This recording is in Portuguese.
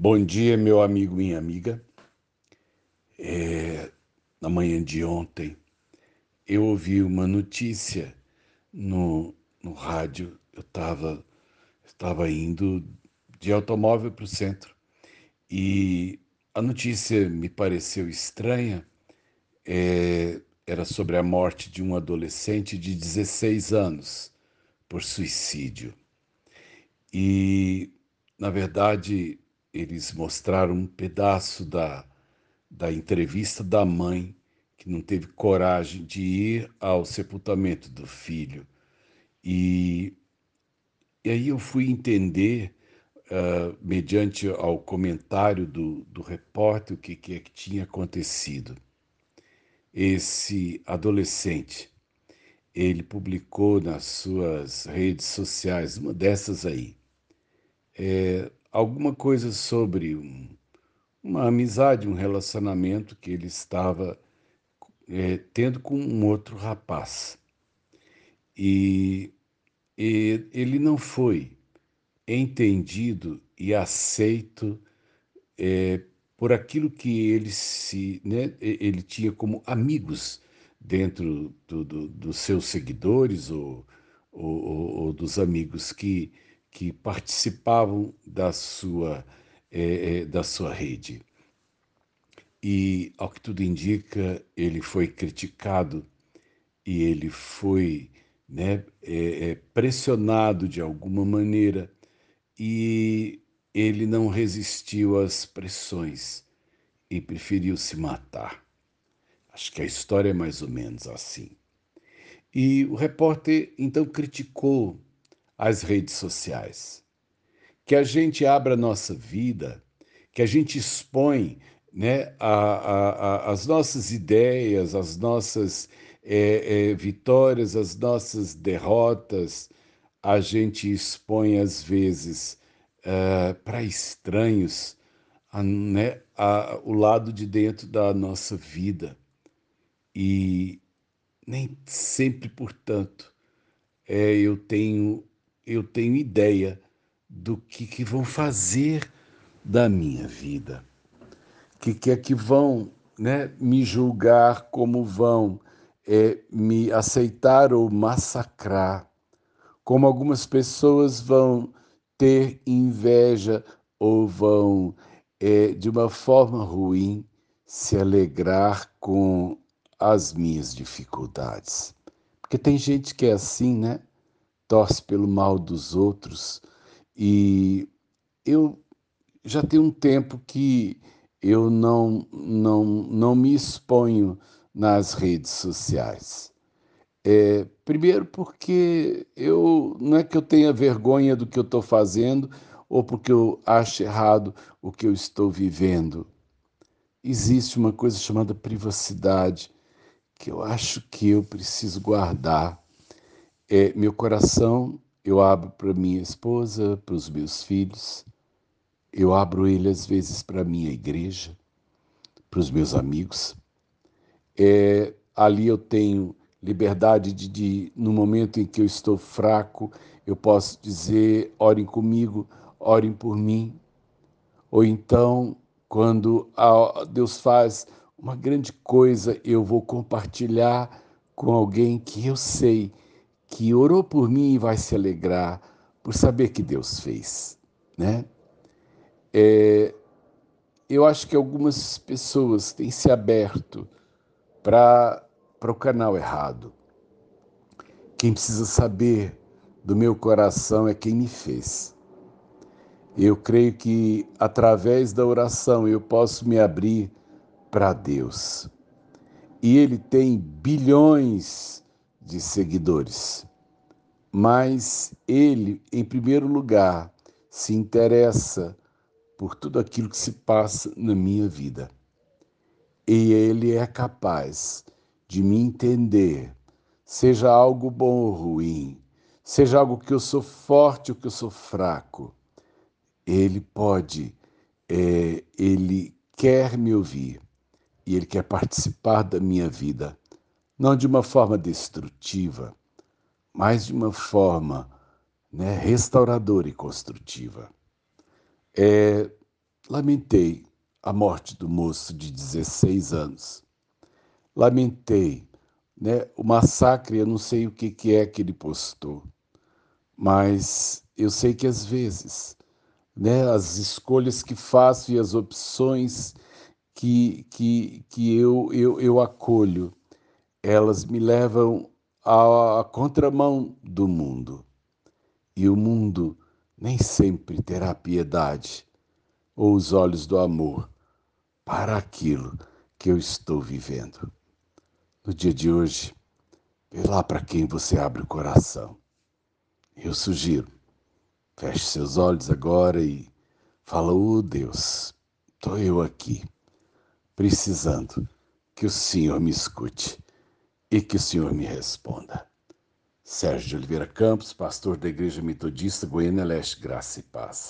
Bom dia, meu amigo, minha amiga. É, na manhã de ontem, eu ouvi uma notícia no, no rádio. Eu estava estava indo de automóvel para o centro e a notícia me pareceu estranha. É, era sobre a morte de um adolescente de 16 anos por suicídio. E, na verdade, eles mostraram um pedaço da, da entrevista da mãe, que não teve coragem de ir ao sepultamento do filho. E, e aí eu fui entender, uh, mediante ao comentário do, do repórter, o que, que, é que tinha acontecido. Esse adolescente, ele publicou nas suas redes sociais, uma dessas aí, é, alguma coisa sobre um, uma amizade, um relacionamento que ele estava é, tendo com um outro rapaz. E, e ele não foi entendido e aceito é, por aquilo que ele se né, ele tinha como amigos dentro do, do, dos seus seguidores ou, ou, ou, dos amigos que que participavam da sua, é, da sua rede. E, ao que tudo indica, ele foi criticado e ele foi né, é, é, pressionado de alguma maneira e ele não resistiu às pressões e preferiu se matar. Acho que a história é mais ou menos assim. E o repórter então criticou as redes sociais. Que a gente abra a nossa vida, que a gente expõe né, a, a, a, as nossas ideias, as nossas é, é, vitórias, as nossas derrotas, a gente expõe às vezes é, para estranhos né, o lado de dentro da nossa vida. E nem sempre, portanto, é, eu tenho eu tenho ideia do que, que vão fazer da minha vida, que que é que vão né, me julgar, como vão é, me aceitar ou massacrar, como algumas pessoas vão ter inveja ou vão, é, de uma forma ruim, se alegrar com as minhas dificuldades. Porque tem gente que é assim, né? Torce pelo mal dos outros. E eu já tenho um tempo que eu não, não, não me exponho nas redes sociais. É, primeiro porque eu não é que eu tenha vergonha do que eu estou fazendo ou porque eu acho errado o que eu estou vivendo. Existe uma coisa chamada privacidade que eu acho que eu preciso guardar é, meu coração eu abro para minha esposa, para os meus filhos, eu abro ele às vezes para minha igreja, para os meus amigos. É, ali eu tenho liberdade de, de, no momento em que eu estou fraco, eu posso dizer: orem comigo, orem por mim. Ou então, quando Deus faz uma grande coisa, eu vou compartilhar com alguém que eu sei que orou por mim e vai se alegrar por saber que Deus fez, né? É, eu acho que algumas pessoas têm se aberto para o canal errado. Quem precisa saber do meu coração é quem me fez. Eu creio que através da oração eu posso me abrir para Deus. E Ele tem bilhões de seguidores. Mas ele, em primeiro lugar, se interessa por tudo aquilo que se passa na minha vida. E ele é capaz de me entender, seja algo bom ou ruim, seja algo que eu sou forte ou que eu sou fraco. Ele pode, é, ele quer me ouvir e ele quer participar da minha vida não de uma forma destrutiva, mas de uma forma né, restauradora e construtiva. É, lamentei a morte do moço de 16 anos. Lamentei né, o massacre, eu não sei o que, que é que ele postou, mas eu sei que às vezes né, as escolhas que faço e as opções que, que, que eu, eu, eu acolho, elas me levam à, contramão do mundo. E o mundo nem sempre terá piedade ou os olhos do amor para aquilo que eu estou vivendo. No dia de hoje, vê lá para quem você abre o coração. Eu sugiro, feche seus olhos agora e fala: Oh Deus, estou eu aqui, precisando que o Senhor me escute e que o Senhor me responda. Sérgio de Oliveira Campos, pastor da Igreja Metodista Goiânia Leste, Graça e Paz.